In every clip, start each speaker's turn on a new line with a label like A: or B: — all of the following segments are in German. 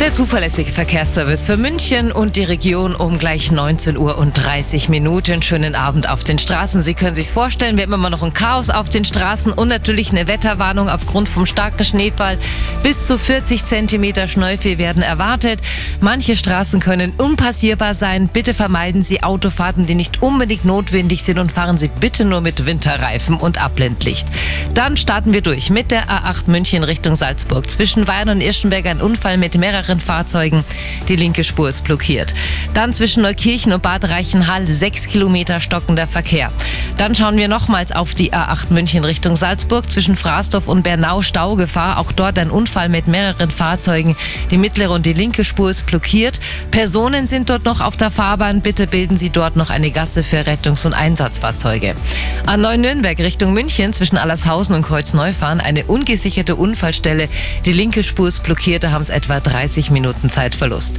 A: Der zuverlässige Verkehrsservice für München und die Region um gleich 19 Uhr und 30 Minuten. Schönen Abend auf den Straßen. Sie können sich vorstellen, wir haben immer noch ein Chaos auf den Straßen und natürlich eine Wetterwarnung aufgrund vom starken Schneefall. Bis zu 40 Zentimeter Schneefee werden erwartet. Manche Straßen können unpassierbar sein. Bitte vermeiden Sie Autofahrten, die nicht unbedingt notwendig sind und fahren Sie bitte nur mit Winterreifen und Abblendlicht. Dann starten wir durch mit der A8 München Richtung Salzburg. Zwischen Weiden und Irschenberg ein Unfall mit mehreren mehreren Fahrzeugen. Die linke Spur ist blockiert. Dann zwischen Neukirchen und Bad Reichenhall sechs Kilometer stockender Verkehr. Dann schauen wir nochmals auf die A8 München Richtung Salzburg zwischen Fraßdorf und Bernau Staugefahr. Auch dort ein Unfall mit mehreren Fahrzeugen. Die mittlere und die linke Spur ist blockiert. Personen sind dort noch auf der Fahrbahn. Bitte bilden Sie dort noch eine Gasse für Rettungs- und Einsatzfahrzeuge. A9 Nürnberg Richtung München zwischen Allershausen und Kreuzneufahren eine ungesicherte Unfallstelle. Die linke Spur ist blockiert. Da haben es etwa 30 30 Minuten Zeitverlust.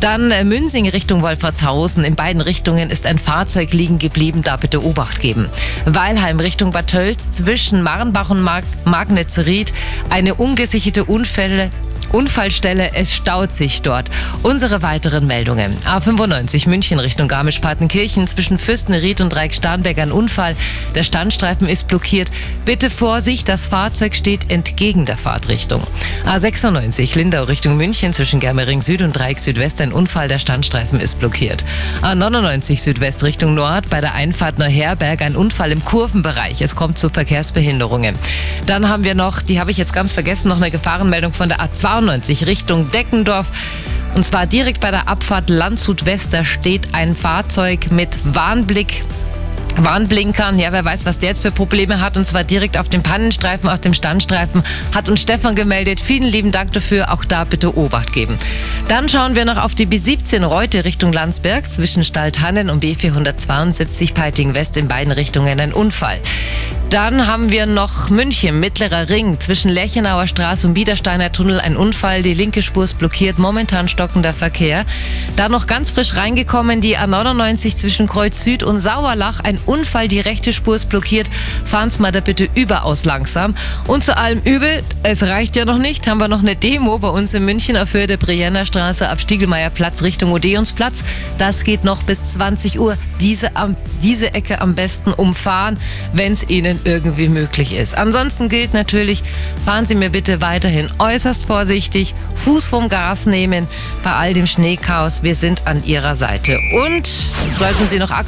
A: Dann äh, Münsing Richtung Wolfertshausen. In beiden Richtungen ist ein Fahrzeug liegen geblieben, da bitte Obacht geben. Weilheim Richtung Bad Tölz zwischen Marnbach und Mag Magnitz-Ried eine ungesicherte Unfälle Unfallstelle, es staut sich dort. Unsere weiteren Meldungen. A95 München Richtung Garmisch-Partenkirchen zwischen Fürstenried und Dreieck-Starnberg ein Unfall. Der Standstreifen ist blockiert. Bitte Vorsicht, das Fahrzeug steht entgegen der Fahrtrichtung. A96 Lindau Richtung München zwischen Germering Süd und Dreieck Südwest ein Unfall. Der Standstreifen ist blockiert. A99 Südwest Richtung Nord bei der Einfahrt Neuherberg ein Unfall im Kurvenbereich. Es kommt zu Verkehrsbehinderungen. Dann haben wir noch, die habe ich jetzt ganz vergessen, noch eine Gefahrenmeldung von der A2 92 Richtung Deckendorf. Und zwar direkt bei der Abfahrt Landshut West, da steht ein Fahrzeug mit Warnblick Warnblinkern. Ja, wer weiß, was der jetzt für Probleme hat. Und zwar direkt auf dem Pannenstreifen, auf dem Standstreifen. Hat uns Stefan gemeldet. Vielen lieben Dank dafür. Auch da bitte Obacht geben. Dann schauen wir noch auf die B17 Reute Richtung Landsberg. Zwischen Staltannen und B472 Peiting West in beiden Richtungen ein Unfall. Dann haben wir noch München, Mittlerer Ring, zwischen Lechenauer Straße und Biedersteiner Tunnel ein Unfall. Die linke Spur ist blockiert, momentan stockender Verkehr. Dann noch ganz frisch reingekommen, die A99 zwischen Kreuz Süd und Sauerlach. Ein Unfall, die rechte Spur ist blockiert. Fahren Sie mal da bitte überaus langsam. Und zu allem Übel, es reicht ja noch nicht, haben wir noch eine Demo bei uns in München auf Höhe der Brienner Straße ab Stiegelmeier Platz Richtung Odeonsplatz. Das geht noch bis 20 Uhr. Diese, diese Ecke am besten umfahren, wenn es Ihnen irgendwie möglich ist. Ansonsten gilt natürlich, fahren Sie mir bitte weiterhin äußerst vorsichtig, Fuß vom Gas nehmen bei all dem Schneechaos. Wir sind an Ihrer Seite. Und sollten Sie noch aktuell